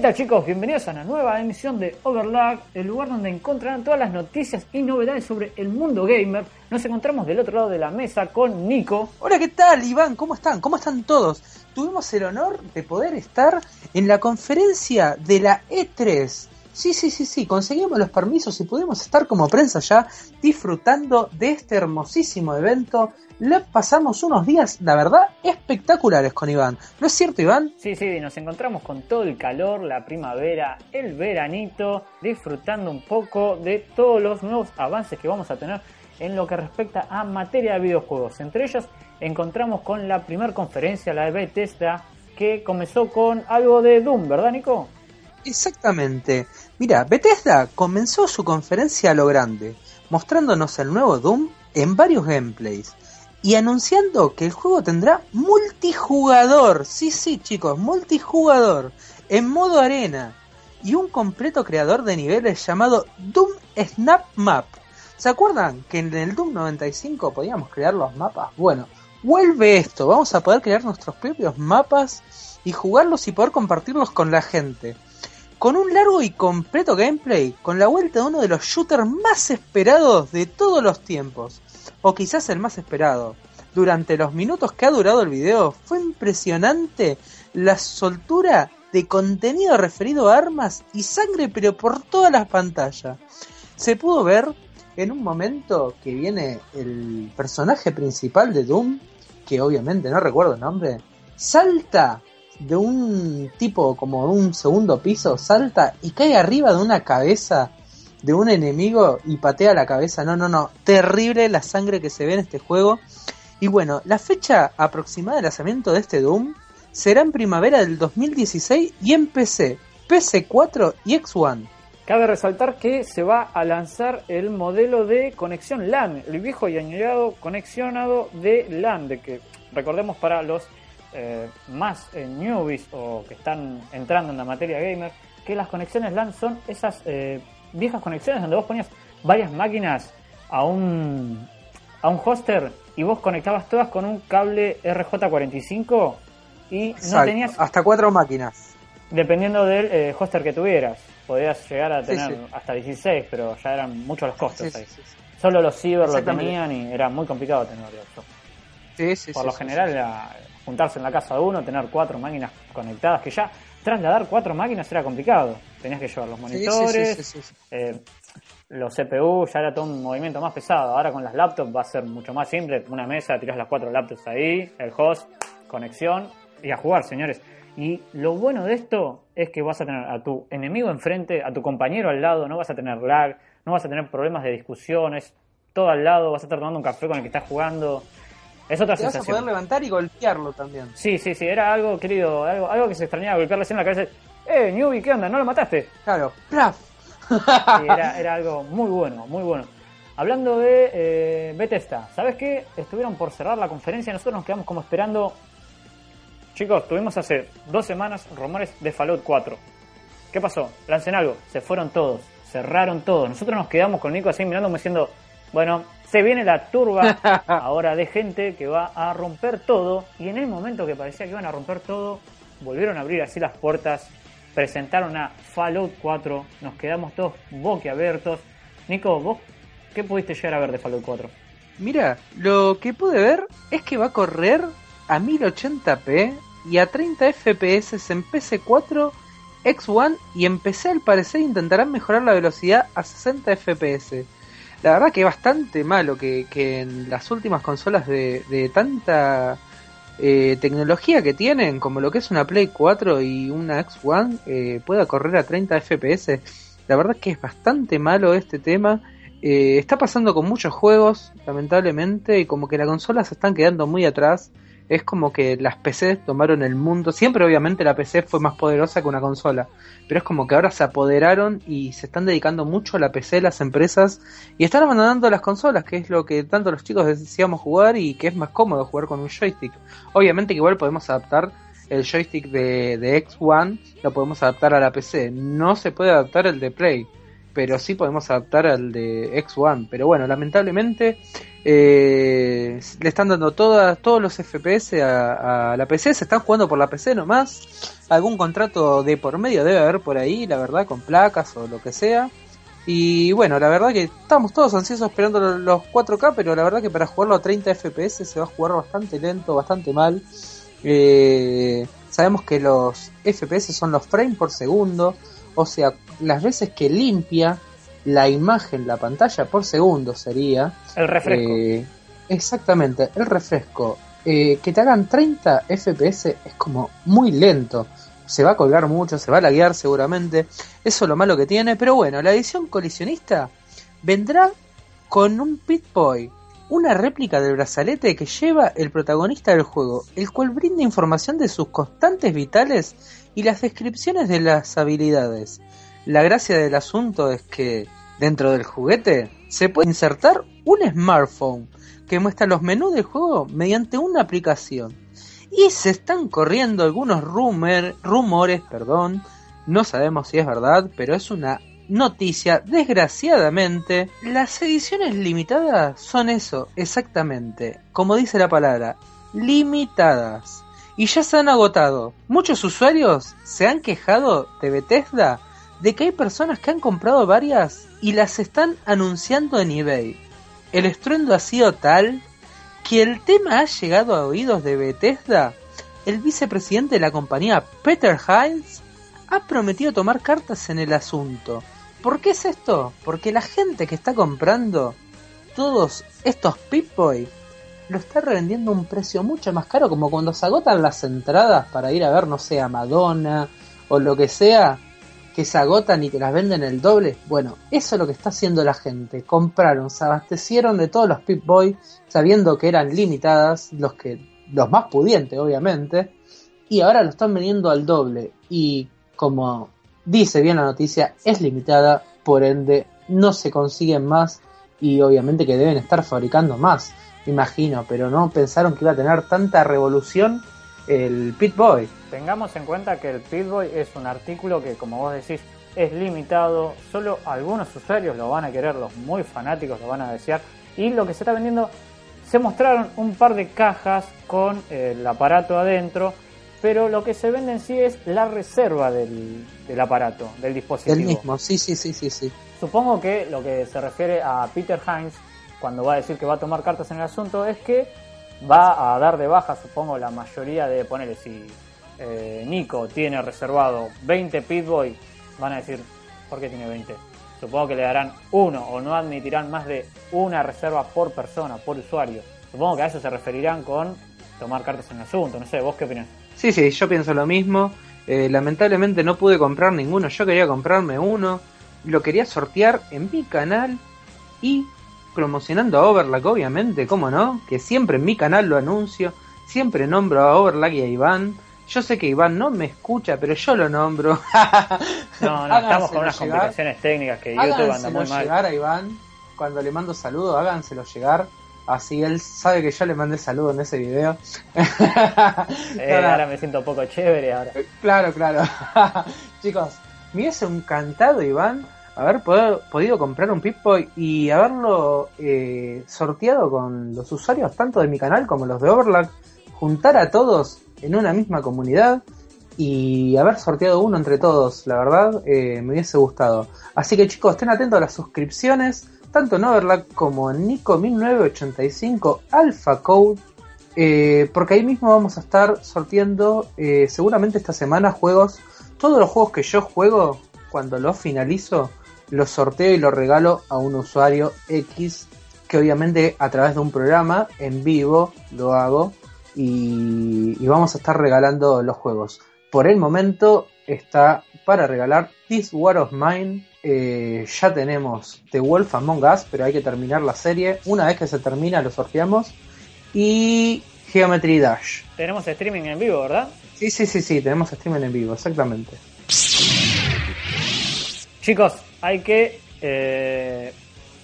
¿Qué tal chicos? Bienvenidos a una nueva emisión de Overlag, el lugar donde encontrarán todas las noticias y novedades sobre el mundo gamer. Nos encontramos del otro lado de la mesa con Nico. Hola, ¿qué tal Iván? ¿Cómo están? ¿Cómo están todos? Tuvimos el honor de poder estar en la conferencia de la E3. Sí, sí, sí, sí, conseguimos los permisos y pudimos estar como prensa ya disfrutando de este hermosísimo evento le pasamos unos días, la verdad, espectaculares con Iván. ¿No es cierto, Iván? Sí, sí, nos encontramos con todo el calor, la primavera, el veranito, disfrutando un poco de todos los nuevos avances que vamos a tener en lo que respecta a materia de videojuegos. Entre ellos encontramos con la primera conferencia, la de Bethesda, que comenzó con algo de Doom, ¿verdad, Nico? Exactamente. Mira, Bethesda comenzó su conferencia a lo grande, mostrándonos el nuevo Doom en varios gameplays y anunciando que el juego tendrá multijugador. Sí, sí, chicos, multijugador en modo arena y un completo creador de niveles llamado Doom Snap Map. ¿Se acuerdan que en el Doom 95 podíamos crear los mapas? Bueno, vuelve esto, vamos a poder crear nuestros propios mapas y jugarlos y poder compartirlos con la gente. Con un largo y completo gameplay, con la vuelta de uno de los shooters más esperados de todos los tiempos o quizás el más esperado. Durante los minutos que ha durado el video fue impresionante la soltura de contenido referido a armas y sangre pero por toda la pantalla. Se pudo ver en un momento que viene el personaje principal de Doom, que obviamente no recuerdo el nombre, salta de un tipo como de un segundo piso, salta y cae arriba de una cabeza de un enemigo y patea la cabeza. No, no, no. Terrible la sangre que se ve en este juego. Y bueno, la fecha aproximada de lanzamiento de este Doom será en primavera del 2016 y en PC, PC4 y X1. Cabe resaltar que se va a lanzar el modelo de conexión LAN, el viejo y añadido conexionado de LAN, de que recordemos para los eh, más eh, newbies o que están entrando en la materia gamer, que las conexiones LAN son esas eh, viejas conexiones donde vos ponías varias máquinas a un, a un hoster y vos conectabas todas con un cable RJ45 y no tenías... Hasta cuatro máquinas. Dependiendo del eh, hoster que tuvieras. Podías llegar a tener hasta 16, pero ya eran muchos los costos ahí. Solo los ciber lo tenían y era muy complicado tenerlo. Por lo general era juntarse en la casa de uno, tener cuatro máquinas conectadas, que ya trasladar cuatro máquinas era complicado. Tenías que llevar los monitores, eh, los CPU, ya era todo un movimiento más pesado. Ahora con las laptops va a ser mucho más simple. Una mesa, tiras las cuatro laptops ahí, el host, conexión y a jugar, señores. Y lo bueno de esto es que vas a tener a tu enemigo enfrente, a tu compañero al lado, no vas a tener lag, no vas a tener problemas de discusiones, todo al lado, vas a estar tomando un café con el que estás jugando. Es otra sensación. Vas a poder levantar y golpearlo también. Sí, sí, sí, era algo, querido, algo, algo que se extrañaba, golpearle así en la cabeza. ¡Eh, Newbie, qué onda! ¿No lo mataste? Claro, ¡plaf! sí, era, era, algo muy bueno, muy bueno. Hablando de eh, Bethesda, ¿sabes qué? Estuvieron por cerrar la conferencia, nosotros nos quedamos como esperando. Chicos, tuvimos hace dos semanas rumores de Fallout 4. ¿Qué pasó? Lancen algo, se fueron todos, cerraron todos. Nosotros nos quedamos con Nico así mirándome diciendo, bueno, se viene la turba ahora de gente que va a romper todo. Y en el momento que parecía que iban a romper todo, volvieron a abrir así las puertas, presentaron a Fallout 4, nos quedamos todos boquiabiertos. Nico, ¿vos qué pudiste llegar a ver de Fallout 4? Mira, lo que pude ver es que va a correr a 1080p y a 30 FPS en PC4, X1 y en PC al parecer intentarán mejorar la velocidad a 60 FPS la verdad que es bastante malo que, en las últimas consolas de, tanta eh, tecnología que tienen, como lo que es una Play 4 y una X1, eh, pueda correr a 30 FPS. La verdad que es bastante malo este tema. Eh, está pasando con muchos juegos, lamentablemente, y como que las consolas se están quedando muy atrás es como que las PCs tomaron el mundo. Siempre, obviamente, la PC fue más poderosa que una consola, pero es como que ahora se apoderaron y se están dedicando mucho a la PC, las empresas, y están abandonando las consolas, que es lo que tanto los chicos decíamos jugar y que es más cómodo jugar con un joystick. Obviamente, que igual podemos adaptar el joystick de, de X1, lo podemos adaptar a la PC. No se puede adaptar el de Play pero sí podemos adaptar al de X1. Pero bueno, lamentablemente eh, le están dando todos los FPS a, la PC, se están jugando por la PC nomás. Algún contrato de por medio debe haber por ahí, la verdad, con placas o lo que sea. Y bueno, la verdad que estamos todos ansiosos esperando los 4K, pero la verdad que para jugarlo a 30 FPS se va a jugar bastante lento, bastante mal. Eh, sabemos que los FPS son los frames por segundo, o sea, las veces que limpia la imagen, la pantalla por segundo sería. El refresco. Eh, exactamente, el refresco. Eh, que te hagan 30 FPS es como muy lento. Se va a colgar mucho, se va a laguear seguramente. Eso es lo malo que tiene. Pero bueno, la edición colisionista vendrá con un Pit-Boy, una réplica del brazalete que lleva el protagonista del juego, el cual brinda información de sus constantes vitales y las descripciones de las habilidades. La gracia del asunto es que dentro del juguete se puede insertar un smartphone que muestra los menús del juego mediante una aplicación. Y se están corriendo algunos rumores, perdón, no sabemos si es verdad, pero es una noticia, desgraciadamente, las ediciones limitadas son eso, exactamente, como dice la palabra, limitadas. Y ya se han agotado. Muchos usuarios se han quejado de Bethesda de que hay personas que han comprado varias y las están anunciando en eBay. El estruendo ha sido tal que el tema ha llegado a oídos de Bethesda. El vicepresidente de la compañía, Peter Hines, ha prometido tomar cartas en el asunto. ¿Por qué es esto? Porque la gente que está comprando todos estos Pip-Boy lo está revendiendo a un precio mucho más caro, como cuando se agotan las entradas para ir a ver, no sé, a Madonna o lo que sea, que se agotan y te las venden el doble. Bueno, eso es lo que está haciendo la gente. Compraron, se abastecieron de todos los Pip Boy sabiendo que eran limitadas, los que los más pudientes obviamente, y ahora lo están vendiendo al doble y como dice bien la noticia, es limitada, por ende no se consiguen más y obviamente que deben estar fabricando más, imagino, pero no pensaron que iba a tener tanta revolución el Pit Boy. Tengamos en cuenta que el Pit Boy es un artículo que, como vos decís, es limitado. Solo algunos usuarios lo van a querer, los muy fanáticos lo van a desear. Y lo que se está vendiendo, se mostraron un par de cajas con el aparato adentro, pero lo que se vende en sí es la reserva del, del aparato, del dispositivo. El mismo, sí, sí, sí, sí, sí. Supongo que lo que se refiere a Peter Hines, cuando va a decir que va a tomar cartas en el asunto, es que va a dar de baja, supongo, la mayoría de, ponerle, si eh, Nico tiene reservado 20 Pitboy, van a decir, ¿por qué tiene 20? Supongo que le darán uno o no admitirán más de una reserva por persona, por usuario. Supongo que a eso se referirán con tomar cartas en el asunto, no sé, ¿vos qué opinas? Sí, sí, yo pienso lo mismo. Eh, lamentablemente no pude comprar ninguno, yo quería comprarme uno, lo quería sortear en mi canal y promocionando a Overlack, obviamente, ¿cómo no? Que siempre en mi canal lo anuncio, siempre nombro a Overlack y a Iván. Yo sé que Iván no me escucha, pero yo lo nombro. no, no, estamos con unas complicaciones técnicas que YouTube anda muy mal. llegar a Iván, cuando le mando saludos, háganselo llegar. Así él sabe que yo le mandé saludos en ese video. eh, ahora me siento un poco chévere ahora. Claro, claro. Chicos, me hubiese encantado, Iván, haber podido comprar un pip y haberlo eh, sorteado con los usuarios tanto de mi canal como los de Overlack, juntar a todos en una misma comunidad y haber sorteado uno entre todos, la verdad, eh, me hubiese gustado. Así que chicos, estén atentos a las suscripciones, tanto en Overlack como en Nico1985 Alpha Code, eh, porque ahí mismo vamos a estar sorteando seguramente esta semana juegos, todos los juegos que yo juego, cuando los finalizo, lo sorteo y lo regalo a un usuario X que obviamente a través de un programa en vivo lo hago y, vamos a estar regalando los juegos. Por el momento está para regalar This War of Mine. Eh, ya tenemos The Wolf Among Us, pero hay que terminar la serie. Una vez que se termina lo sorteamos. Y Geometry Dash. Tenemos streaming en vivo, ¿verdad? Sí, sí, sí, sí, tenemos streaming en vivo, exactamente. Chicos, hay que eh,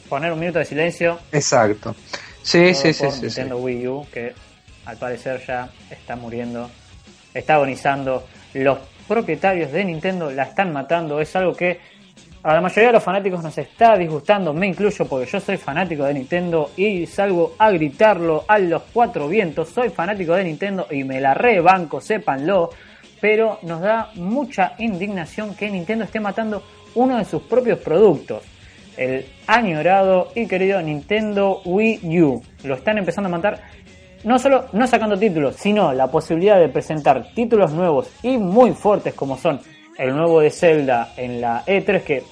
poner un minuto de silencio. Exacto. Sí, sí, sí, sí. Nintendo Wii U, que al parecer ya está muriendo, está agonizando. Los propietarios de Nintendo la están matando. Es algo que a la mayoría de los fanáticos nos está disgustando, me incluyo porque yo soy fanático de Nintendo y salgo a gritarlo a los cuatro vientos. Soy fanático de Nintendo y me la rebanco, sépanlo. Pero nos da mucha indignación que Nintendo esté matando uno de sus propios productos. El añorado y querido Nintendo Wii U. Lo están empezando a matar no solo no sacando títulos, sino la posibilidad de presentar títulos nuevos y muy fuertes como son el nuevo de Zelda en la E3 que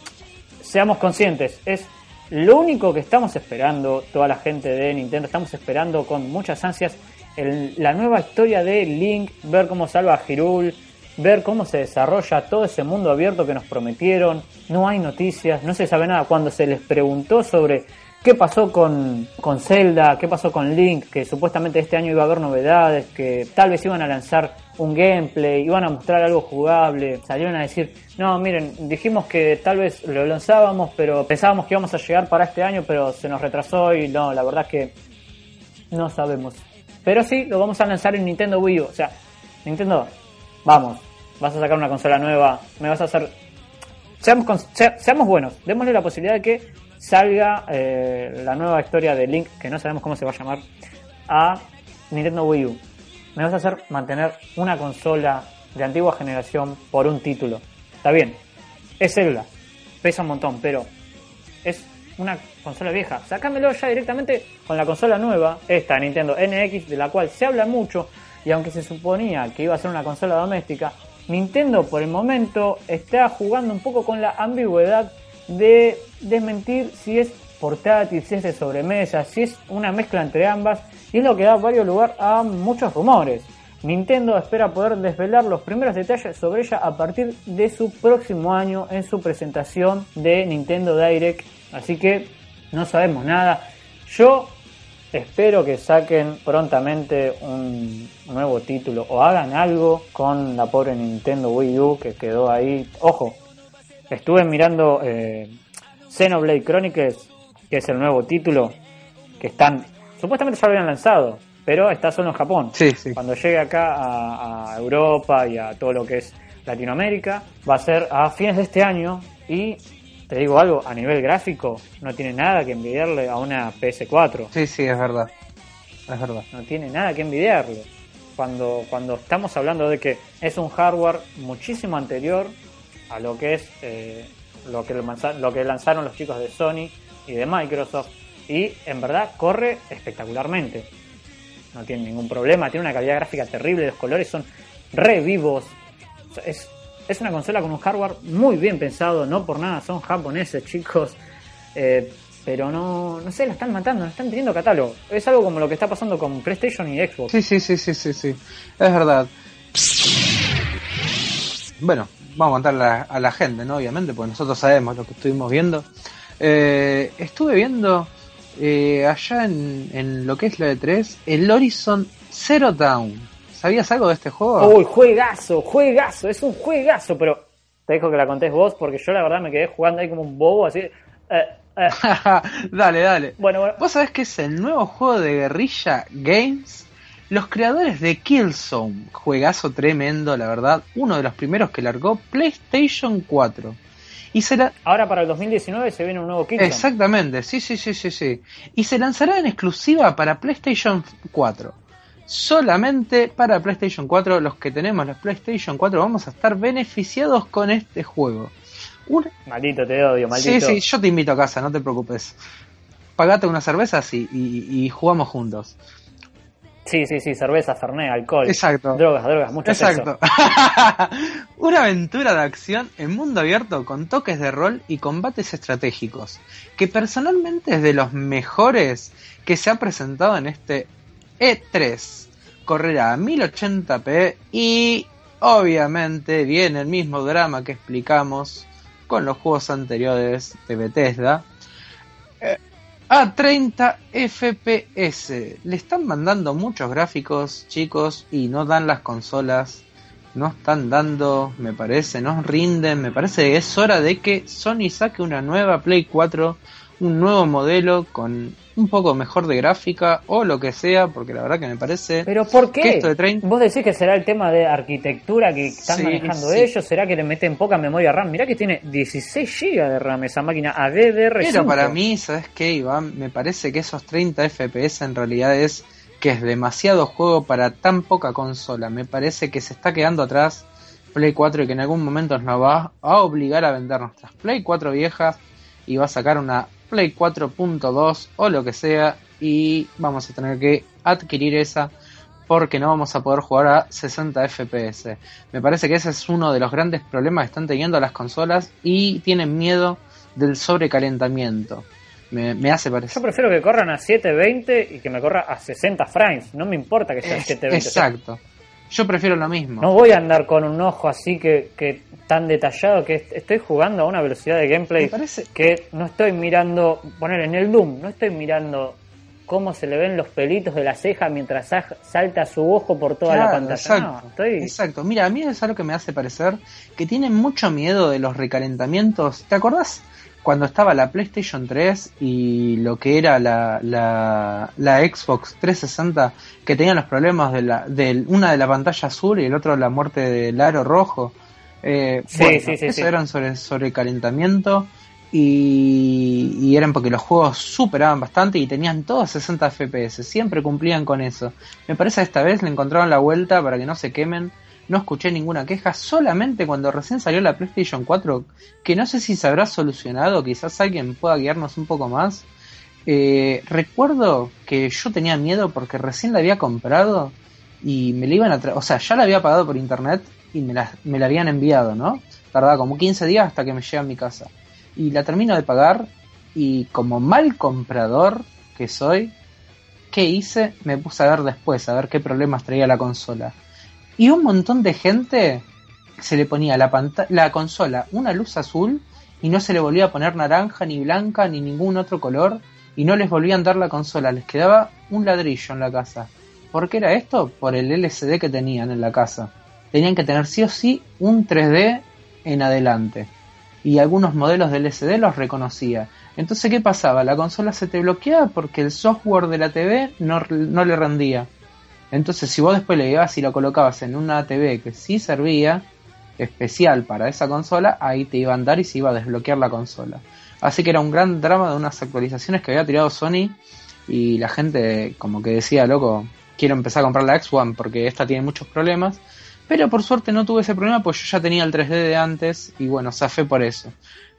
seamos conscientes, es lo único que estamos esperando, toda la gente de Nintendo, estamos esperando con muchas ansias la nueva historia de Link, ver cómo salva a Hyrule, ver cómo se desarrolla todo ese mundo abierto que nos prometieron. No hay noticias, no se sabe nada. Cuando se les preguntó sobre qué pasó con, con Zelda, qué pasó con Link, que supuestamente este año iba a haber novedades, que tal vez iban a lanzar un gameplay, iban a mostrar algo jugable, salieron a decir, no, miren, dijimos que tal vez lo lanzábamos, pero pensábamos que íbamos a llegar para este año, pero se nos retrasó y no, la verdad es que no sabemos. Pero sí, lo vamos a lanzar en Nintendo Wii U, o sea, Nintendo, vamos, vas a sacar una consola nueva, me vas a hacer... Seamos, seamos buenos, démosle la posibilidad de que salga eh, la nueva historia de Link, que no sabemos cómo se va a llamar, a Nintendo Wii U. Me vas a hacer mantener una consola de antigua generación por un título. Está bien, es Zelda, pesa un montón, pero es una consola vieja. Sácamelo ya directamente con la consola nueva, esta Nintendo NX, de la cual se habla mucho, y aunque se suponía que iba a ser una consola doméstica, Nintendo por el momento está jugando un poco con la ambigüedad de desmentir si es portátil, si es de sobremesa, si es una mezcla entre ambas, y es lo que da varios lugar a muchos rumores. Nintendo espera poder desvelar los primeros detalles sobre ella a partir de su próximo año en su presentación de Nintendo Direct, así que no sabemos nada. Yo espero que saquen prontamente un nuevo título o hagan algo con la pobre Nintendo Wii U que quedó ahí. Ojo, estuve mirando eh, Xenoblade Chronicles, que es el nuevo título, que están, supuestamente ya lo habían lanzado, pero está solo en Japón. Cuando llegue acá a, Europa y a todo lo que es Latinoamérica, va a ser a fines de este año y te digo algo, a nivel gráfico no tiene nada que envidiarle a una PS4. Sí, sí, es verdad. Es verdad. No tiene nada que envidiarle. Cuando, cuando estamos hablando de que es un hardware muchísimo anterior a lo que es eh, lo, que lo que lanzaron los chicos de Sony y de Microsoft y en verdad corre espectacularmente. No tiene ningún problema, tiene una calidad gráfica terrible, los colores son re vivos. es, es una consola con un hardware muy bien pensado, no por nada son japoneses, chicos. Eh, pero no, no sé, la están matando, no están teniendo catálogo. Es algo como lo que está pasando con PlayStation y Xbox. Sí, sí, sí, sí, sí, sí. Es verdad. Bueno, vamos a contarle a la, gente, ¿no? Obviamente, porque nosotros sabemos lo que estuvimos viendo. Eh, estuve viendo eh, allá en, lo que es la de 3 el Horizon Zero Dawn. ¿Sabías algo de este juego? Uy, juegazo, juegazo, es un juegazo, pero te dejo que la contés vos porque yo la verdad me quedé jugando ahí como un bobo, así. Eh, dale, dale. Bueno, bueno. ¿Vos sabés que es el nuevo juego de Guerrilla Games? Los creadores de Killzone, juegazo tremendo, la verdad, uno de los primeros que largó PlayStation 4. Y se Ahora para el 2019 se viene un nuevo Killzone. Exactamente, sí, sí, sí, sí, sí. Y se lanzará en exclusiva para PlayStation 4. Solamente para PlayStation 4, los que tenemos la PlayStation 4 vamos a estar beneficiados con este juego. Maldito, te odio, maldito. Sí, sí, yo te invito a casa, no te preocupes. Pagate una cerveza y, y jugamos juntos. Sí, sí, sí, cerveza, fernet, alcohol. Exacto. Drogas, drogas, mucho Exacto. Una aventura de acción en mundo abierto con toques de rol y combates estratégicos, que personalmente es de los mejores que se ha presentado en este E3. Correrá a 1080p y obviamente viene el mismo drama que explicamos con los juegos anteriores de Bethesda a 30 FPS. Le están mandando muchos gráficos, chicos, y no dan las consolas. No están dando, me parece, no rinden. Me parece que es hora de que Sony saque una nueva Play 4 un nuevo modelo con un poco mejor de gráfica o lo que sea, porque la verdad que me parece. ¿Pero por qué? Vos decís que será el tema de arquitectura que están manejando ellos, será que le meten poca memoria RAM. Mirá que tiene 16 GB de RAM esa máquina a DDR5. Pero para mí, ¿sabes qué, Iván? Me parece que esos 30 FPS en realidad es que es demasiado juego para tan poca consola. Me parece que se está quedando atrás Play 4 y que en algún momento nos va a obligar a vender nuestras Play 4 viejas y va a sacar una Play 4.2 o lo que sea y vamos a tener que adquirir esa porque no vamos a poder jugar a 60 FPS. Me parece que ese es uno de los grandes problemas que están teniendo las consolas y tienen miedo del sobrecalentamiento. Me, hace parecer. Yo prefiero que corran a 720 y que me corra a 60 frames. No me importa que sea 720. Exacto. Yo prefiero lo mismo. No voy a andar con un ojo así que, que tan detallado que estoy jugando a una velocidad de gameplay que no estoy mirando, poner en el Doom, no estoy mirando cómo se le ven los pelitos de la ceja mientras salta su ojo por toda la pantalla. Exacto, exacto. Mira, a mí es algo que me hace parecer que tienen mucho miedo de los recalentamientos. ¿Te acordás cuando estaba la PlayStation 3 y lo que era la, la, la Xbox 360 que tenían los problemas de, la, de una de la pantalla azul y el otro la muerte del aro rojo? Eh, sí, sí, sí, eso eran sobre, sobre calentamiento y, y, eran porque los juegos superaban bastante y tenían todos 60 FPS, siempre cumplían con eso. Me parece que esta vez le encontraron la vuelta para que no se quemen. No escuché ninguna queja, solamente cuando recién salió la PlayStation 4, que no sé si se habrá solucionado, quizás alguien pueda guiarnos un poco más. Eh, recuerdo que yo tenía miedo porque recién la había comprado y me la iban a traer, o sea, ya la había pagado por internet y me la, me la habían enviado, ¿no? Tardaba como 15 días hasta que me llega a mi casa. Y la termino de pagar y como mal comprador que soy, ¿qué hice? Me puse a ver después, a ver qué problemas traía la consola. Y un montón de gente se le ponía la, la consola una luz azul y no se le volvía a poner naranja, ni blanca, ni ningún otro color, y no les volvían a dar la consola, les quedaba un ladrillo en la casa. ¿Por qué era esto? Por el LCD que tenían en la casa tenían que tener sí o sí un 3D en adelante. Y algunos modelos del LCD los reconocía. Entonces, ¿qué pasaba? La consola se te bloqueaba porque el software de la TV no, no le rendía. Entonces, si vos después le llevas y lo colocabas en una TV que sí servía, especial para esa consola, ahí te iba a andar y se iba a desbloquear la consola. Así que era un gran drama de unas actualizaciones que había tirado Sony y la gente como que decía, loco, quiero empezar a comprar la X1 porque esta tiene muchos problemas pero por suerte no tuve ese problema, pues yo ya tenía el 3D de antes y bueno, zafé por eso.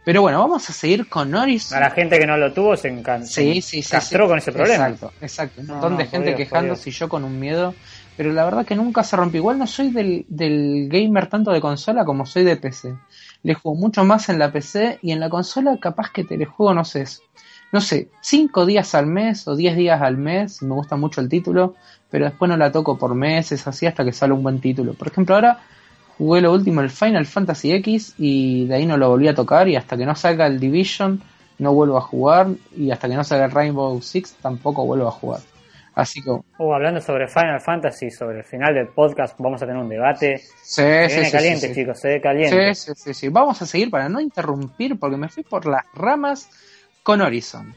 Pero bueno, vamos a seguir con Horizon. A la gente que no lo tuvo se encanta. Sí, sí, sí. Castró con ese problema. Exacto, exacto. Un montón de gente quejándose y yo con un miedo. Pero la verdad que nunca se rompió. Igual no soy del, del gamer tanto de consola como soy de PC. Le juego mucho más en la PC y en la consola capaz que te le juego, no sé, no sé, 5 días al mes o 10 días al mes. Me gusta mucho el título pero después no la toco por meses, así hasta que sale un buen título. Por ejemplo, ahora jugué lo último, el Final Fantasy X, y de ahí no lo volví a tocar, y hasta que no salga el Division no vuelvo a jugar, y hasta que no salga el Rainbow Six tampoco vuelvo a jugar. Así que. Oh, hablando sobre Final Fantasy, sobre el final del podcast, vamos a tener un debate. Sí, se sí, caliente, chicos, se ve caliente. Sí, sí, sí, sí. Vamos a seguir para no interrumpir, porque me fui por las ramas con Horizon.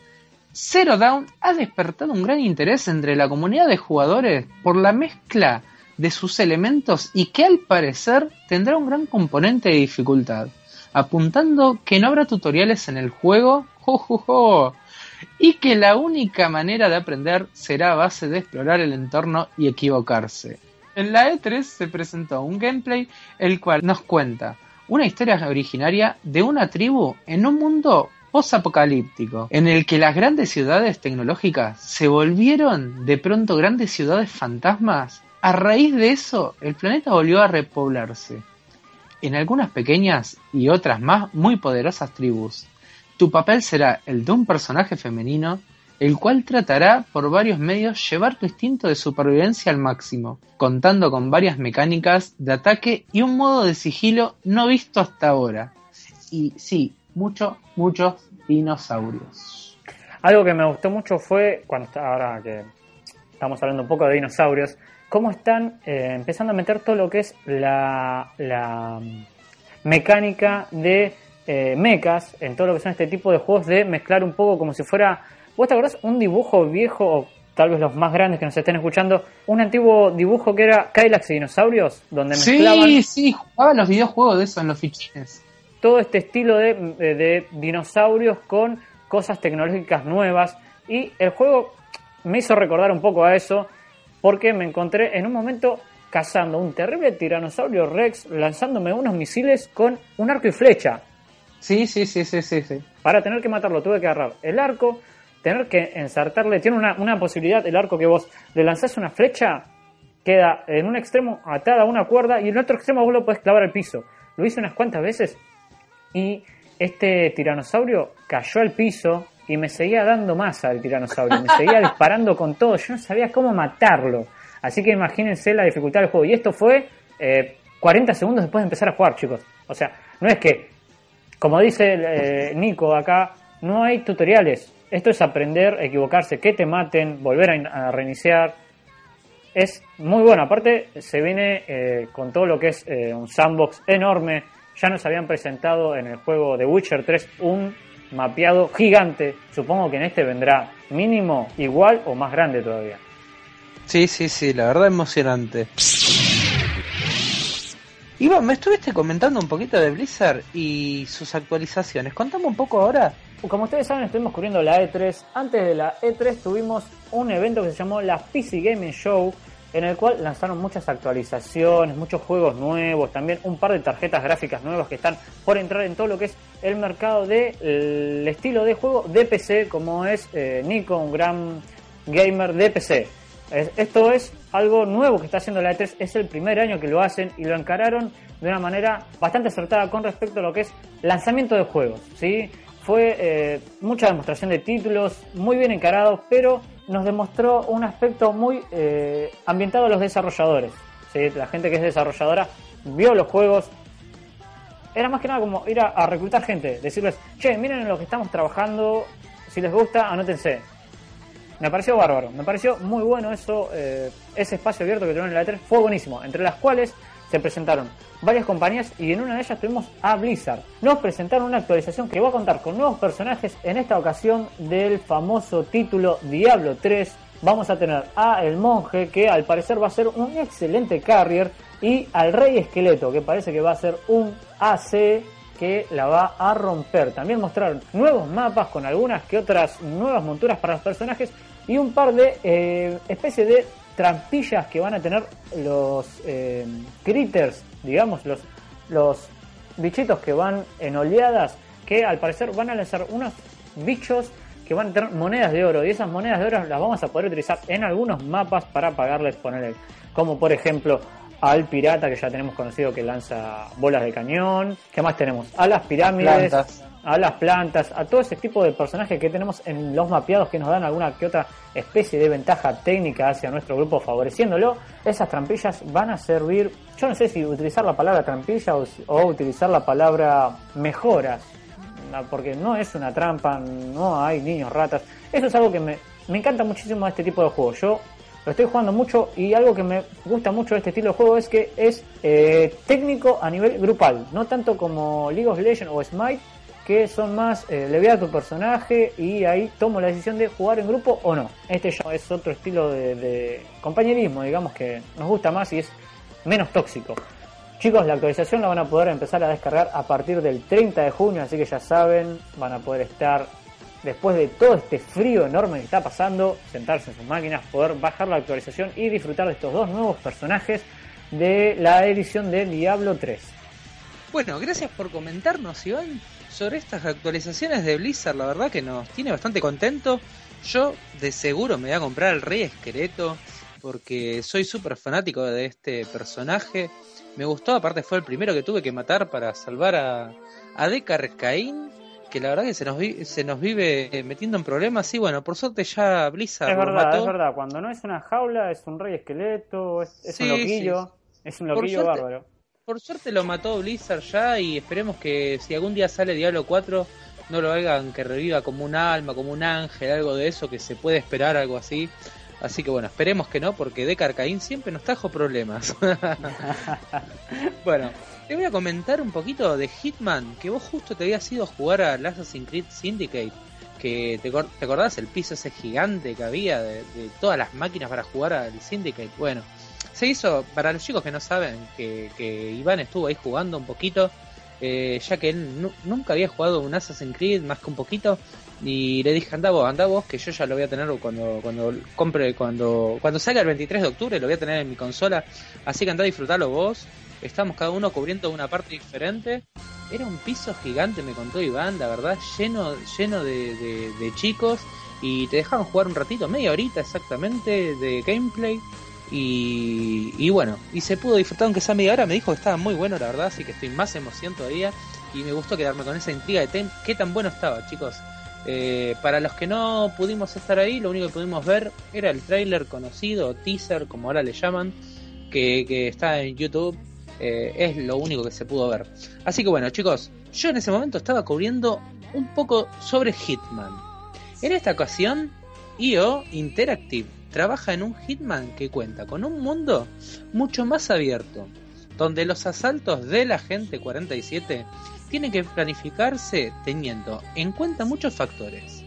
Zero Dawn ha despertado un gran interés entre la comunidad de jugadores por la mezcla de sus elementos y que al parecer tendrá un gran componente de dificultad, apuntando que no habrá tutoriales en el juego y que la única manera de aprender será a base de explorar el entorno y equivocarse. En la E3 se presentó un gameplay el cual nos cuenta una historia originaria de una tribu en un mundo post-apocalíptico, en el que las grandes ciudades tecnológicas se volvieron de pronto grandes ciudades fantasmas, a raíz de eso el planeta volvió a repoblarse. En algunas pequeñas y otras más muy poderosas tribus, tu papel será el de un personaje femenino, el cual tratará por varios medios llevar tu instinto de supervivencia al máximo, contando con varias mecánicas de ataque y un modo de sigilo no visto hasta ahora. Y sí, muchos, muchos dinosaurios. Algo que me gustó mucho fue, cuando ahora que estamos hablando un poco de dinosaurios, cómo están eh, empezando a meter todo lo que es la, la mecánica de eh, mechas, en todo lo que son este tipo de juegos, de mezclar un poco como si fuera, ¿vos te acordás? Un dibujo viejo, o tal vez los más grandes que nos estén escuchando, un antiguo dibujo que era Kylax y dinosaurios, donde mezclaban... Sí, sí, jugaban los videojuegos de eso en los fichines. Todo este estilo de, de dinosaurios con cosas tecnológicas nuevas y el juego me hizo recordar un poco a eso porque me encontré en un momento cazando un terrible tiranosaurio rex lanzándome unos misiles con un arco y flecha. Sí, sí, sí, sí, sí, sí. Para tener que matarlo tuve que agarrar el arco, tener que ensartarle, tiene una, una posibilidad el arco que vos le lanzás una flecha, queda en un extremo atada a una cuerda y en el otro extremo vos lo podés clavar al piso. Lo hice unas cuantas veces y este tiranosaurio cayó al piso y me seguía dando más al tiranosaurio, me seguía disparando con todo, yo no sabía cómo matarlo. Así que imagínense la dificultad del juego. Y esto fue 40 eh, segundos después de empezar a jugar, chicos. O sea, no es que, como dice eh, Nico acá, no hay tutoriales. Esto es aprender, equivocarse, que te maten, volver a, reiniciar. Es muy bueno. Aparte, se viene eh, con todo lo que es un sandbox enorme. Ya nos habían presentado en el juego de Witcher 3 un mapeado gigante. Supongo que en este vendrá mínimo igual o más grande todavía. Sí, sí, sí, la verdad emocionante. Iván, me estuviste comentando un poquito de Blizzard y sus actualizaciones. Contame un poco ahora. Como ustedes saben, estuvimos cubriendo la E3. Antes de la E3 tuvimos un evento que se llamó la PC Gaming Show, en el cual lanzaron muchas actualizaciones, muchos juegos nuevos, también un par de tarjetas gráficas nuevas que están por entrar en todo lo que es el mercado del estilo de juego de PC, como es eh, Nico, un gran gamer de PC. Esto es algo nuevo que está haciendo la E3, es el primer año que lo hacen y lo encararon de una manera bastante acertada con respecto a lo que es lanzamiento de juegos. ¿sí? Fue eh, mucha demostración de títulos, muy bien encarados, pero nos demostró un aspecto muy eh, ambientado a los desarrolladores. La gente que es desarrolladora vio los juegos. Era más que nada como ir a, a reclutar gente, decirles, che, miren en lo que estamos trabajando, si les gusta, anótense me pareció bárbaro, me pareció muy bueno eso, eh, ese espacio abierto que tuvieron en la E3 fue buenísimo, entre las cuales se presentaron varias compañías y en una de ellas tuvimos a Blizzard. Nos presentaron una actualización que va a contar con nuevos personajes, en esta ocasión del famoso título Diablo 3. Vamos a tener a El Monje, que al parecer va a ser un excelente carrier, y al Rey Esqueleto, que parece que va a ser un AC que la va a romper. También mostraron nuevos mapas con algunas que otras nuevas monturas para los personajes y un par de eh, especies de trampillas que van a tener los eh, critters, digamos, los, los bichitos que van en oleadas, que al parecer van a lanzar unos bichos que van a tener monedas de oro y esas monedas de oro las vamos a poder utilizar en algunos mapas para pagarles poner como por ejemplo al pirata que ya tenemos conocido que lanza bolas de cañón. ¿Qué más tenemos? A las pirámides, a las plantas, a todo ese tipo de personajes que tenemos en los mapeados que nos dan alguna que otra especie de ventaja técnica hacia nuestro grupo favoreciéndolo. Esas trampillas van a servir, yo no sé si utilizar la palabra trampilla o, utilizar la palabra mejoras, porque no es una trampa, no hay niños ratas. Eso es algo que me, me encanta muchísimo este tipo de juegos. Yo lo estoy jugando mucho y algo que me gusta mucho de este estilo de juego es que es eh, técnico a nivel grupal, no tanto como League of Legends o Smite, que son más, eh, le voy a tu personaje y ahí tomo la decisión de jugar en grupo o no. Este ya es otro estilo de, compañerismo, digamos que nos gusta más y es menos tóxico. Chicos, la actualización la van a poder empezar a descargar a partir del 30 de junio, así que ya saben, van a poder estar después de todo este frío enorme que está pasando, sentarse en sus máquinas, poder bajar la actualización y disfrutar de estos dos nuevos personajes de la edición de Diablo 3. Bueno, gracias por comentarnos, Iván, sobre estas actualizaciones de Blizzard. La verdad que nos tiene bastante contento. Yo de seguro me voy a comprar el Rey Esqueleto porque soy súper fanático de este personaje. Me gustó, aparte fue el primero que tuve que matar para salvar a, a Deckard Cain que la verdad que se nos, se nos vive eh, metiendo en problemas. Y bueno, por suerte ya Blizzard. Es verdad, es verdad. Cuando no es una jaula, es un rey esqueleto, es, un loquillo. Es un loquillo bárbaro. Por suerte lo mató Blizzard ya y esperemos que si algún día sale Diablo 4 no lo hagan que reviva como un alma, como un ángel, algo de eso, que se puede esperar, algo así. Así que bueno, esperemos que no, porque Decar Caín siempre nos trajo problemas. bueno, te voy a comentar un poquito de Hitman, que vos justo te habías ido a jugar a Assassin's Creed Syndicate. Que te, te acordás el piso ese gigante que había de, todas las máquinas para jugar al Syndicate. Bueno, se hizo, para los chicos que no saben, que, que Iván estuvo ahí jugando un poquito, eh, ya que él nunca había jugado un Assassin's Creed más que un poquito, y le dije, anda vos, anda vos, que yo ya lo voy a tener cuando, cuando compre, cuando, cuando salga el 23 de octubre, lo voy a tener en mi consola. Así que anda a vos. Estamos cada uno cubriendo una parte diferente. Era un piso gigante, me contó Iván, la verdad, lleno, lleno de, de, chicos. Y te dejaban jugar un ratito, media horita exactamente de gameplay. Y, bueno, y se pudo disfrutar aunque sea media hora, me dijo que estaba muy bueno la verdad, así que estoy más emoción todavía y me gustó quedarme con esa intriga de qué tan bueno estaba chicos. Eh, para los que no pudimos estar ahí, lo único que pudimos ver era el trailer conocido, teaser, como ahora le llaman, que, está en YouTube. Eh, es lo único que se pudo ver. Así que bueno, chicos, yo en ese momento estaba cubriendo un poco sobre Hitman. En esta ocasión, IO Interactive trabaja en un Hitman que cuenta con un mundo mucho más abierto, donde los asaltos de la gente 47 tiene que planificarse teniendo en cuenta muchos factores.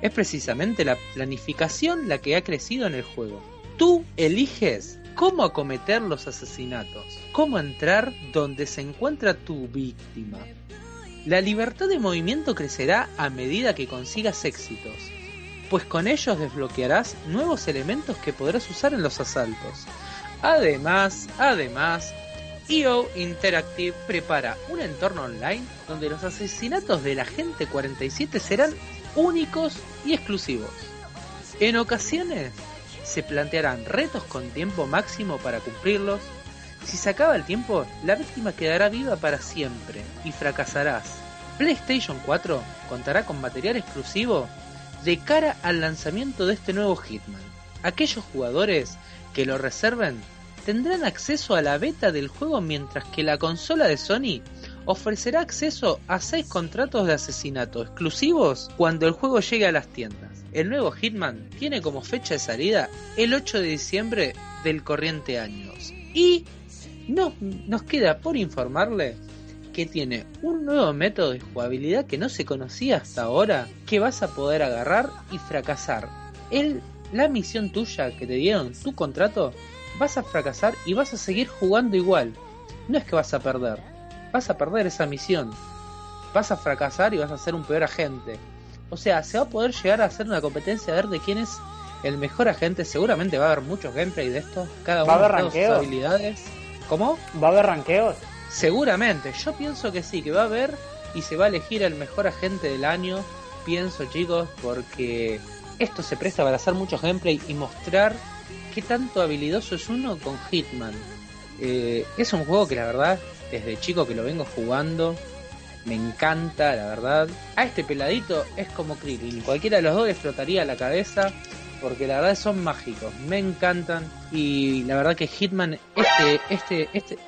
Es precisamente la planificación la que ha crecido en el juego. Tú eliges cómo acometer los asesinatos, cómo entrar donde se encuentra tu víctima. La libertad de movimiento crecerá a medida que consigas éxitos, pues con ellos desbloquearás nuevos elementos que podrás usar en los asaltos. Además, además, EO Interactive prepara un entorno online donde los asesinatos de la gente 47 serán únicos y exclusivos. En ocasiones se plantearán retos con tiempo máximo para cumplirlos. Si se acaba el tiempo, la víctima quedará viva para siempre y fracasarás. PlayStation 4 contará con material exclusivo de cara al lanzamiento de este nuevo Hitman. Aquellos jugadores que lo reserven tendrán acceso a la beta del juego mientras que la consola de Sony ofrecerá acceso a 6 contratos de asesinato exclusivos cuando el juego llegue a las tiendas. El nuevo Hitman tiene como fecha de salida el 8 de diciembre del corriente años. Y no, nos queda por informarle que tiene un nuevo método de jugabilidad que no se conocía hasta ahora, que vas a poder agarrar y fracasar. El, la misión tuya que te dieron, tu contrato, vas a fracasar y vas a seguir jugando igual. No es que vas a perder, vas a perder esa misión. Vas a fracasar y vas a ser un peor agente. O sea, se va a poder llegar a hacer una competencia a ver de quién es el mejor agente. Seguramente va a haber muchos gameplay de esto. Cada uno de sus habilidades. ¿Cómo? ¿Va a haber ranqueos? Seguramente. Yo pienso que sí, que va a haber y se va a elegir el mejor agente del año. Pienso, chicos, porque esto se presta para hacer muchos gameplay y mostrar qué tanto habilidoso es uno con Hitman. Eh, es un juego que la verdad, desde chico que lo vengo jugando, me encanta, la verdad. A este peladito es como Krillin, cualquiera de los dos le flotaría la cabeza, porque la verdad son mágicos, me encantan. Y la verdad que Hitman, este, este, este...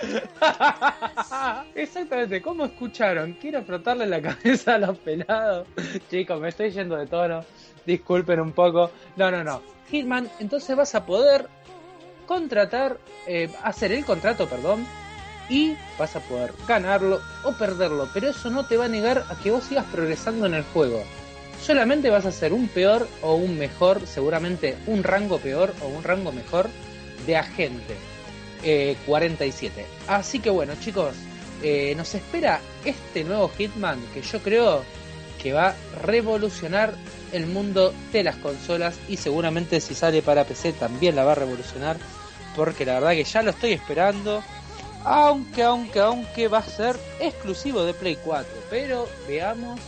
Exactamente, ¿cómo escucharon? Quiero frotarle la cabeza a los pelados. Chicos, me estoy yendo de tono. Disculpen un poco. No, no, no. Hitman, entonces vas a poder contratar, eh, hacer el contrato, perdón, y vas a poder ganarlo o perderlo, pero eso no te va a negar a que vos sigas progresando en el juego. Solamente vas a ser un peor o un mejor, seguramente un rango peor o un rango mejor de agente 47. Eh, Así que bueno chicos, eh, nos espera este nuevo Hitman que yo creo que va a revolucionar el mundo de las consolas y seguramente si sale para PC también la va a revolucionar porque la verdad que ya lo estoy esperando aunque aunque aunque va a ser exclusivo de Play 4 pero veamos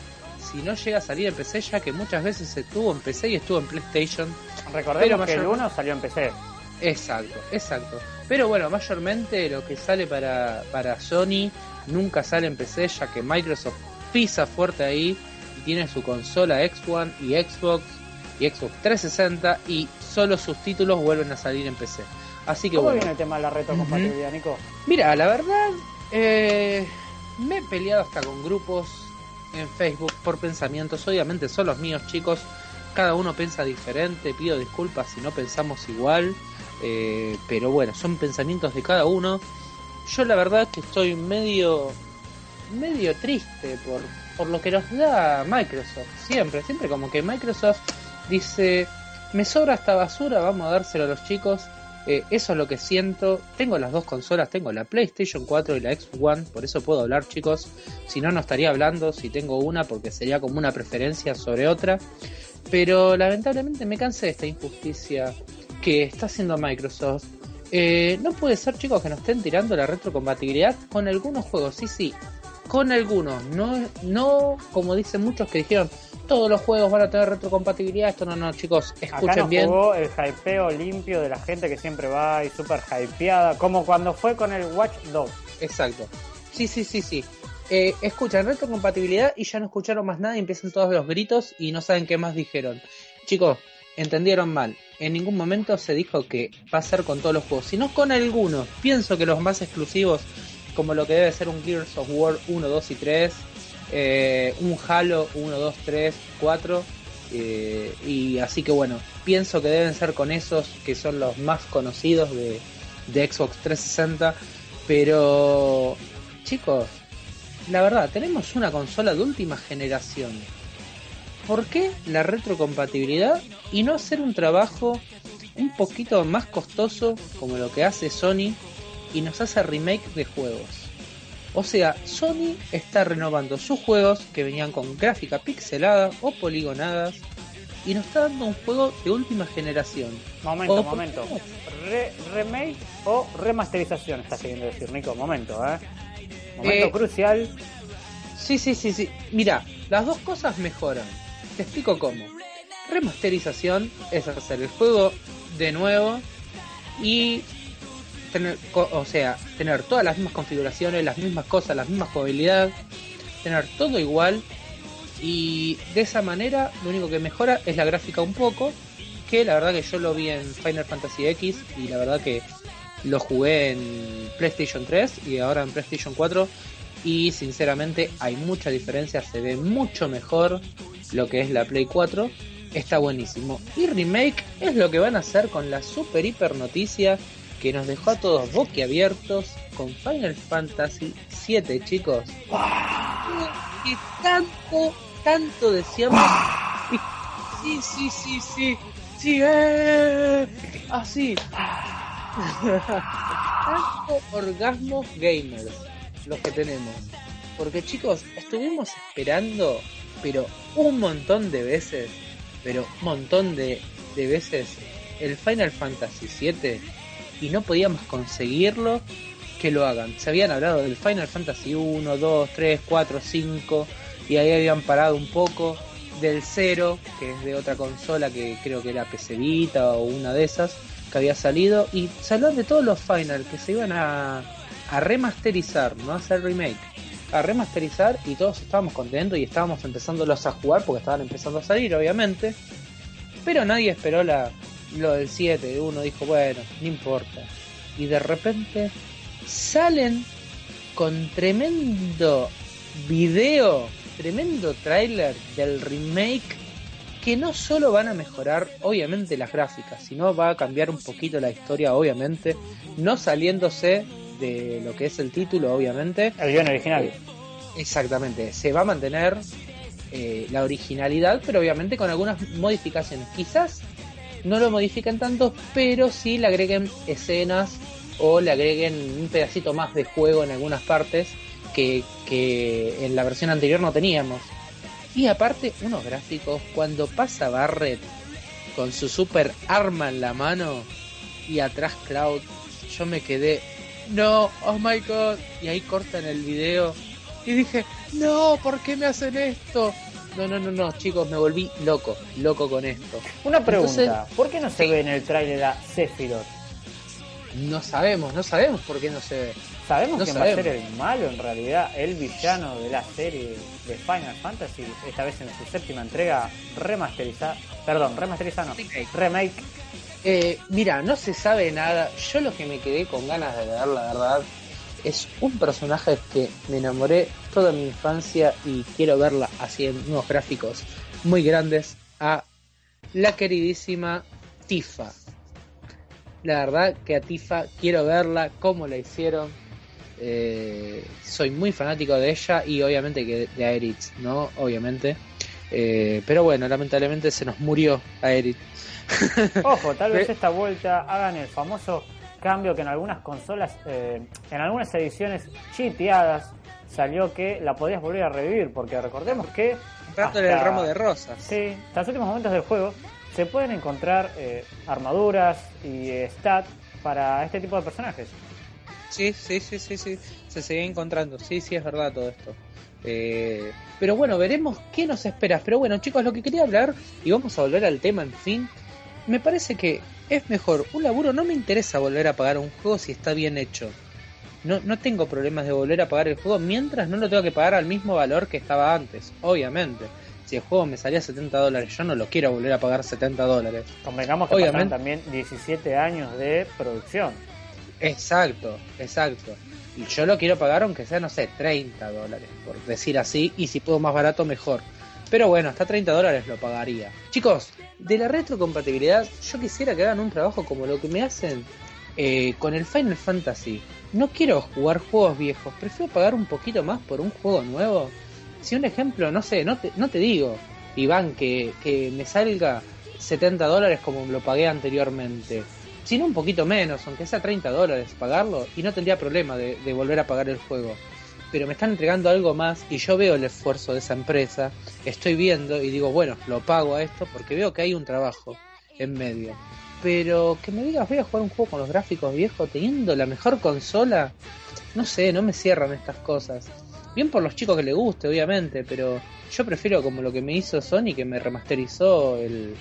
si no llega a salir en PC ya que muchas veces estuvo en PC y estuvo en PlayStation. Recordemos que el 1 salió en PC exacto exacto pero bueno mayormente lo que sale para, para Sony nunca sale en PC ya que Microsoft pisa fuerte ahí tiene su consola X1 y Xbox y Xbox 360 y solo sus títulos vuelven a salir en PC. Así que ¿Cómo bueno. viene el tema de la retrocompatibilidad, Nico? Mira, la verdad, eh, me he peleado hasta con grupos en Facebook por pensamientos, obviamente son los míos chicos, cada uno piensa diferente, pido disculpas si no pensamos igual, eh, pero bueno, son pensamientos de cada uno. Yo la verdad que estoy medio medio triste por, por lo que nos da Microsoft, siempre, siempre como que Microsoft dice, me sobra esta basura, vamos a dárselo a los chicos. Eh, eso es lo que siento. Tengo las dos consolas, tengo la PlayStation 4 y la Xbox One, por eso puedo hablar, chicos. Si no, no estaría hablando si tengo una, porque sería como una preferencia sobre otra. Pero lamentablemente me cansé de esta injusticia que está haciendo Microsoft. Eh, no puede ser, chicos, que nos estén tirando la retrocompatibilidad con algunos juegos. Sí, sí, con algunos. No, no como dicen muchos que dijeron, todos los juegos van a tener retrocompatibilidad. Esto no, no, chicos, escuchen Acá bien. Jugó el hypeo limpio de la gente que siempre va y súper hypeada, como cuando fue con el Watch 2. Exacto. Sí, sí, sí, sí. Eh, escuchan retrocompatibilidad y ya no escucharon más nada y empiezan todos los gritos y no saben qué más dijeron. Chicos, entendieron mal. En ningún momento se dijo que va a ser con todos los juegos, sino con algunos. Pienso que los más exclusivos, como lo que debe ser un Gears of War 1, 2 y 3, eh, un Halo 1, 2, 3, 4. y así que bueno, pienso que deben ser con esos que son los más conocidos de, Xbox 360. Pero chicos, la verdad, tenemos una consola de última generación. ¿Por qué la retrocompatibilidad y no hacer un trabajo un poquito más costoso como lo que hace Sony y nos hace remake de juegos? O sea, Sony está renovando sus juegos que venían con gráfica pixelada o poligonadas y nos está dando un juego de última generación. Momento, momento. remake o remasterización, estás queriendo decir, Nico. Momento, ¿eh? Momento eh, crucial. Sí, sí, sí, sí. Mira, las dos cosas mejoran. Te explico cómo. Remasterización es hacer el juego de nuevo y tener, o sea, tener todas las mismas configuraciones, las mismas cosas, las mismas jugabilidad, tener todo igual y de esa manera lo único que mejora es la gráfica un poco, que la verdad que yo lo vi en Final Fantasy X y la verdad que lo jugué en PlayStation 3 y ahora en PlayStation 4 y sinceramente hay mucha diferencia, se ve mucho mejor lo que es la Play 4, está buenísimo. Y remake es lo que van a hacer con la super hiper noticia que nos dejó a todos boquiabiertos con Final Fantasy VII, chicos. Que tanto, tanto decíamos. Sí, sí, sí, sí, sí, eh, así. tanto orgasmos gamers los que tenemos. Porque chicos, estuvimos esperando, pero un montón de veces, pero un montón de, de veces, el Final Fantasy VII y no podíamos conseguirlo, que lo hagan. Se habían hablado del Final Fantasy 1, 2, 3, 4, 5 y ahí habían parado un poco del 0, que es de otra consola que creo que era PC Vita o una de esas que había salido y se de todos los Final que se iban a, a remasterizar, no a hacer remake, a remasterizar y todos estábamos contentos y estábamos empezándolos a jugar porque estaban empezando a salir obviamente, pero nadie esperó la, lo del 7, uno dijo, bueno, no importa. Y de repente salen con tremendo video, tremendo trailer del remake que no solo van a mejorar obviamente las gráficas, sino va a cambiar un poquito la historia obviamente, no saliéndose de lo que es el título obviamente. El guion original. Eh, exactamente, se va a mantener eh, la originalidad, pero obviamente con algunas modificaciones. Quizás no lo modifiquen tanto, pero sí le agreguen escenas o le agreguen un pedacito más de juego en algunas partes que, que en la versión anterior no teníamos. Y aparte, unos gráficos, cuando pasa Barret con su super arma en la mano y atrás Cloud, yo me quedé, no, oh my god, y ahí cortan el video y dije, no, ¿por qué me hacen esto? No, no, no, no, chicos, me volví loco, loco con esto. Una pregunta, ¿por qué no se ve en el trailer a Sephiroth? No sabemos, no sabemos por qué no se ve. Sabemos que quién va a ser el malo en realidad, el villano de la serie de Final Fantasy, esta vez en su séptima entrega remasterizada, perdón, remasterizada no, remake. Eh, mira, no se sabe nada, yo lo que me quedé con ganas de ver, la verdad, es un personaje que me enamoré toda mi infancia y quiero verla así en unos gráficos muy grandes a la queridísima Tifa. La verdad que a Tifa quiero verla, cómo la hicieron. Eh, soy muy fanático de ella y obviamente que de Aerith, ¿no? Obviamente. Eh, pero bueno, lamentablemente se nos murió Aerith. Ojo, tal vez esta vuelta hagan el famoso cambio que en algunas consolas, eh, en algunas ediciones chiteadas, salió que la podías volver a revivir, porque recordemos que... Hasta, el ramo de rosas. Sí, hasta los últimos momentos del juego se pueden encontrar eh, armaduras y stats para este tipo de personajes. Sí, sí, sí, sí, sí, se sigue encontrando, sí, sí, es verdad todo esto. Eh, pero bueno, veremos qué nos espera. Pero bueno, chicos, lo que quería hablar, y vamos a volver al tema, en fin, me parece que es mejor un laburo. No me interesa volver a pagar un juego si está bien hecho. No, no tengo problemas de volver a pagar el juego mientras no lo tengo que pagar al mismo valor que estaba antes, obviamente. Si el juego me salía 70 dólares, yo no lo quiero volver a pagar 70 dólares. Convengamos que obviamente también 17 años de producción. Exacto, exacto. Y yo lo quiero pagar aunque sea, no sé, 30 dólares, por decir así, y si puedo más barato, mejor. Pero bueno, hasta 30 dólares lo pagaría. Chicos, de la retrocompatibilidad, yo quisiera que hagan un trabajo como lo que me hacen eh, con el Final Fantasy. No quiero jugar juegos viejos, prefiero pagar un poquito más por un juego nuevo. Si un ejemplo, no sé, no te, no te digo, Iván, que, que me salga 70 dólares como lo pagué anteriormente sino un poquito menos, aunque sea 30 dólares pagarlo, y no tendría problema de, volver a pagar el juego. Pero me están entregando algo más y yo veo el esfuerzo de esa empresa, estoy viendo y digo, bueno, lo pago a esto porque veo que hay un trabajo en medio. Pero que me digas, voy a jugar un juego con los gráficos viejos teniendo la mejor consola, no sé, no me cierran estas cosas. Bien por los chicos que le guste, obviamente, pero yo prefiero como lo que me hizo Sony, que me remasterizó el,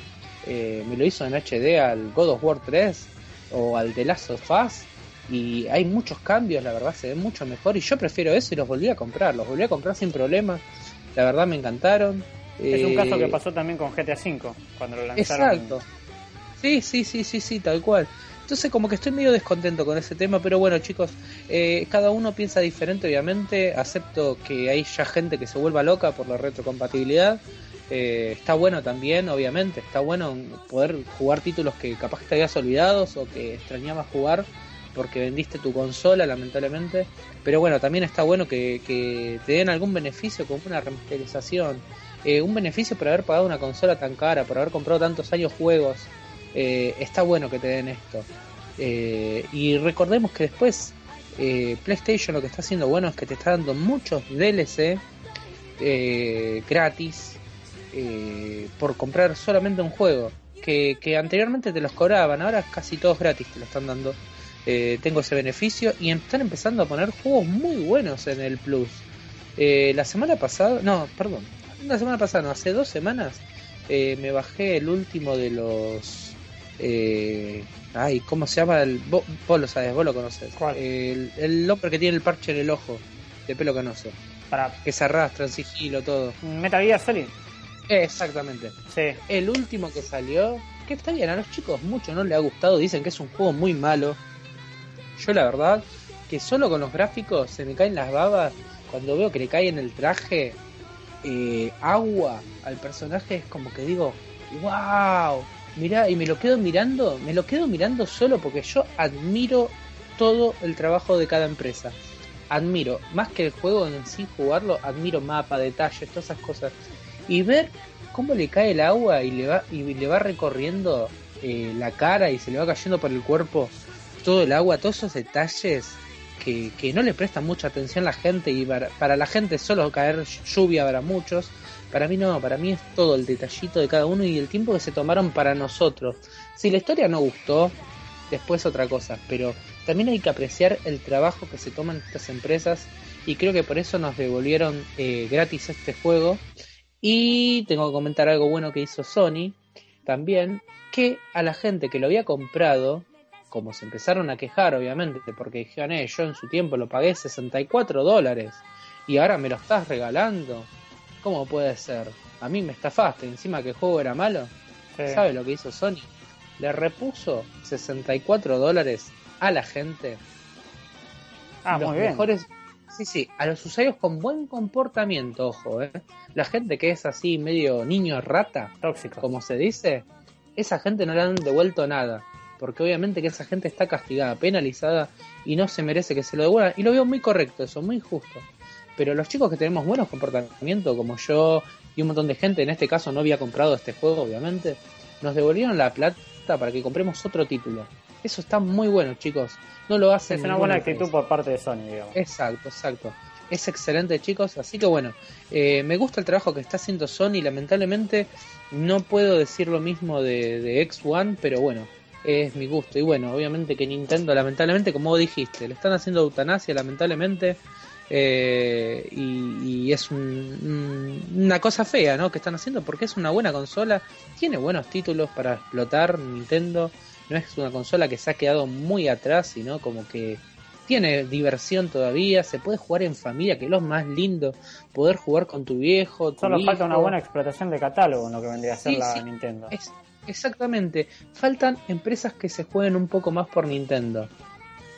eh, me lo hizo en HD al God of War 3 o al The Last of Us y hay muchos cambios, la verdad se ve mucho mejor y yo prefiero eso y los volví a comprar, los volví a comprar sin problema, la verdad me encantaron. Es un caso que eh, pasó también con GTA V cuando lo lanzaron. Exacto. Sí, sí, sí, sí, sí, tal cual. Entonces como que estoy medio descontento con ese tema, pero bueno chicos, eh, cada uno piensa diferente obviamente, acepto que hay ya gente que se vuelva loca por la retrocompatibilidad, eh, está bueno también, obviamente, está bueno poder jugar títulos que capaz que te habías olvidado o que extrañabas jugar porque vendiste tu consola, lamentablemente. Pero bueno, también está bueno que, te den algún beneficio como una remasterización. Eh, un beneficio por haber pagado una consola tan cara, por haber comprado tantos años juegos. Eh, está bueno que te den esto. y recordemos que después PlayStation lo que está haciendo bueno es que te está dando muchos DLC gratis eh, por comprar solamente un juego. Que, anteriormente te los cobraban, ahora casi todos gratis te lo están dando. Eh, tengo ese beneficio y están empezando a poner juegos muy buenos en el Plus. Eh, la semana pasada, no, perdón, la semana pasada, no, hace dos semanas me bajé el último de los. ay, ¿cómo se llama? El, vos, lo sabes, vos lo conoces. El, el hombre que tiene el parche en el ojo, de pelo canoso. Para... Que se arrastra en sigilo, todo. Metal Gear Solid. Exactamente. Sí. El último que salió, que está bien, a los chicos mucho no le ha gustado, dicen que es un juego muy malo. Yo la verdad, que solo con los gráficos se me caen las babas cuando veo que le cae en el traje eh, agua al personaje, es como que digo, wow, mira, y me lo quedo mirando, me lo quedo mirando solo porque yo admiro todo el trabajo de cada empresa. Admiro, más que el juego en sí jugarlo, admiro mapa, detalles, todas esas cosas y ver cómo le cae el agua y le va, y le va recorriendo eh, la cara y se le va cayendo por el cuerpo todo el agua, todos esos detalles que, que no le prestan mucha atención la gente y para, la gente solo caer lluvia para muchos. Para mí no, para mí es todo el detallito de cada uno y el tiempo que se tomaron para nosotros. Si la historia no gustó, después otra cosa, pero también hay que apreciar el trabajo que se toman estas empresas y creo que por eso nos devolvieron eh, gratis este juego y tengo que comentar algo bueno que hizo Sony también, que a la gente que lo había comprado, como se empezaron a quejar obviamente, porque dijeron, eh, yo en su tiempo lo pagué 64 dólares y ahora me lo estás regalando. ¿Cómo puede ser? A mí me estafaste, encima que el juego era malo. ¿Sabe lo que hizo Sony? Le repuso 64 dólares a la gente. Ah, los muy bien. mejores Sí, sí, a los usuarios con buen comportamiento, ojo, ¿eh? La gente que es así medio niño rata, tóxico, como se dice, esa gente no le han devuelto nada. Porque obviamente que esa gente está castigada, penalizada y no se merece que se lo devuelvan. Y lo veo muy correcto eso, muy justo. Pero los chicos que tenemos buenos comportamientos, como yo y un montón de gente, en este caso no había comprado este juego, obviamente, nos devolvieron la plata para que compremos otro título. Eso está muy bueno, chicos. No lo hacen. Es una buena actitud por parte de Sony, digamos. Exacto, exacto. Es excelente, chicos. Así que bueno, eh, me gusta el trabajo que está haciendo Sony. Lamentablemente no puedo decir lo mismo de, de X1, pero bueno, es mi gusto. Y bueno, obviamente que Nintendo, lamentablemente, como vos dijiste, le están haciendo eutanasia, lamentablemente. Eh, y, es una cosa fea, ¿no? Que están haciendo porque es una buena consola, tiene buenos títulos para explotar Nintendo, no es una consola que se ha quedado muy atrás, sino como que tiene diversión todavía, se puede jugar en familia, que es lo más lindo, poder jugar con tu viejo. Solo falta una buena explotación de catálogo en lo que vendría a ser la Nintendo. exactamente, faltan empresas que se jueguen un poco más por Nintendo.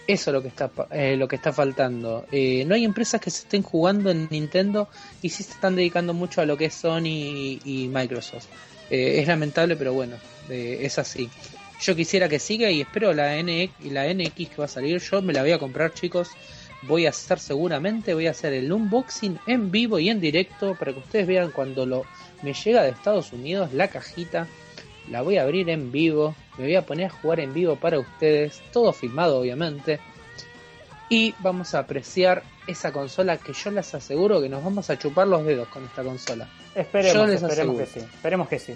Eso es lo que está, eh, lo que está faltando. Eh, no hay empresas que se estén jugando en Nintendo y sí se están dedicando mucho a lo que es Sony y, Microsoft. Eh, es lamentable, pero bueno, es así. Yo quisiera que siga y espero la, NX, la NX que va a salir. Yo me la voy a comprar, chicos. Voy a hacer seguramente, voy a hacer el unboxing en vivo y en directo para que ustedes vean cuando lo me llega de Estados Unidos la cajita la voy a abrir en vivo, me voy a poner a jugar en vivo para ustedes, todo filmado obviamente, y vamos a apreciar esa consola que yo les aseguro que nos vamos a chupar los dedos con esta consola. Esperemos, esperemos que sí, esperemos que sí.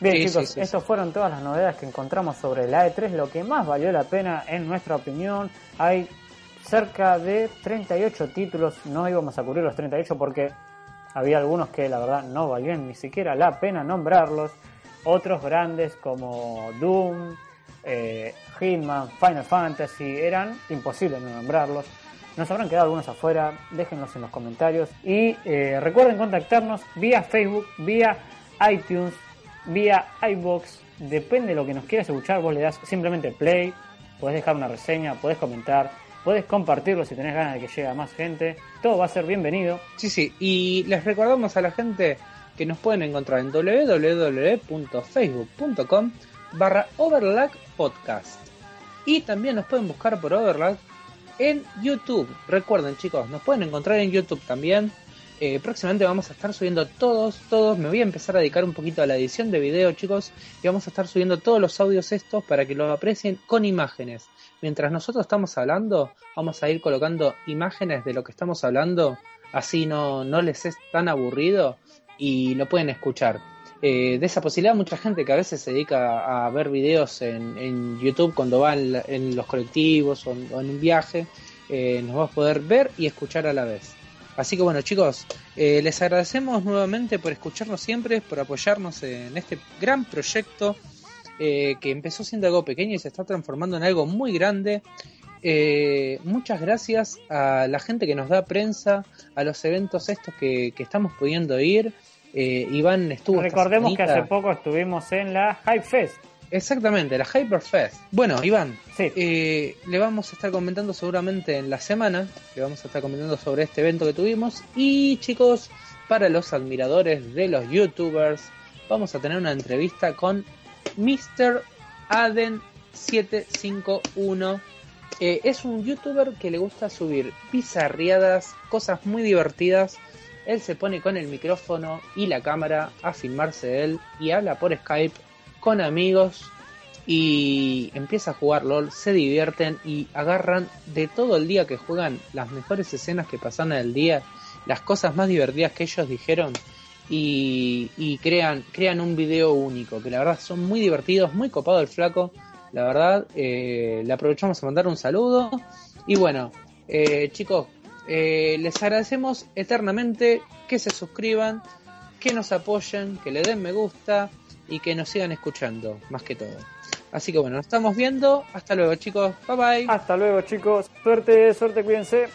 Bien chicos, estas fueron todas las novedades que encontramos sobre la E3, lo que más valió la pena en nuestra opinión, hay cerca de 38 títulos, no íbamos a cubrir los 38 porque había algunos que la verdad no valían ni siquiera la pena nombrarlos. Otros grandes como Doom, eh, Hitman, Final Fantasy eran imposibles de nombrarlos. Nos habrán quedado algunos afuera, déjenlos en los comentarios. Y eh, recuerden contactarnos vía Facebook, vía iTunes, vía iBox. Depende de lo que nos quieras escuchar, vos le das simplemente play, podés dejar una reseña, podés comentar, podés compartirlo si tenés ganas de que llegue a más gente. Todo va a ser bienvenido. Sí, sí, y les recordamos a la gente que nos pueden encontrar en www.facebook.com barra Overlag Podcast. Y también nos pueden buscar por Overlag en YouTube. Recuerden chicos, nos pueden encontrar en YouTube también. Eh, próximamente vamos a estar subiendo todos, todos. Me voy a empezar a dedicar un poquito a la edición de video, chicos. Y vamos a estar subiendo todos los audios estos para que lo aprecien con imágenes. Mientras nosotros estamos hablando, vamos a ir colocando imágenes de lo que estamos hablando. Así no, no les es tan aburrido y lo pueden escuchar. Eh, de esa posibilidad, mucha gente que a veces se dedica a ver videos en, YouTube cuando va en, los colectivos o en, un viaje, eh, nos va a poder ver y escuchar a la vez. Así que bueno chicos, eh, les agradecemos nuevamente por escucharnos siempre, por apoyarnos en este gran proyecto que empezó siendo algo pequeño y se está transformando en algo muy grande. muchas gracias a la gente que nos da prensa, a los eventos estos que estamos pudiendo ir. Eh, Iván estuvo. Recordemos que hace poco estuvimos en la Hype Fest. Exactamente, la Hyper Fest. Bueno, Iván, eh, le vamos a estar comentando seguramente en la semana, le vamos a estar comentando sobre este evento que tuvimos. Y chicos, para los admiradores de los youtubers, vamos a tener una entrevista con Mr. Aden751. Eh, es un youtuber que le gusta subir pizarriadas, cosas muy divertidas él se pone con el micrófono y la cámara a filmarse él y habla por Skype con amigos y empieza a jugar LOL, se divierten y agarran de todo el día que juegan las mejores escenas que pasan el día, las cosas más divertidas que ellos dijeron y, crean, crean un video único, que la verdad son muy divertidos, muy copado el flaco, la verdad, eh, le aprovechamos a mandar un saludo y bueno, eh, chicos, eh, les agradecemos eternamente que se suscriban, que nos apoyen, que le den me gusta y que nos sigan escuchando, más que todo. Así que bueno, nos estamos viendo. Hasta luego chicos. Bye bye. Hasta luego chicos. Suerte, suerte, cuídense.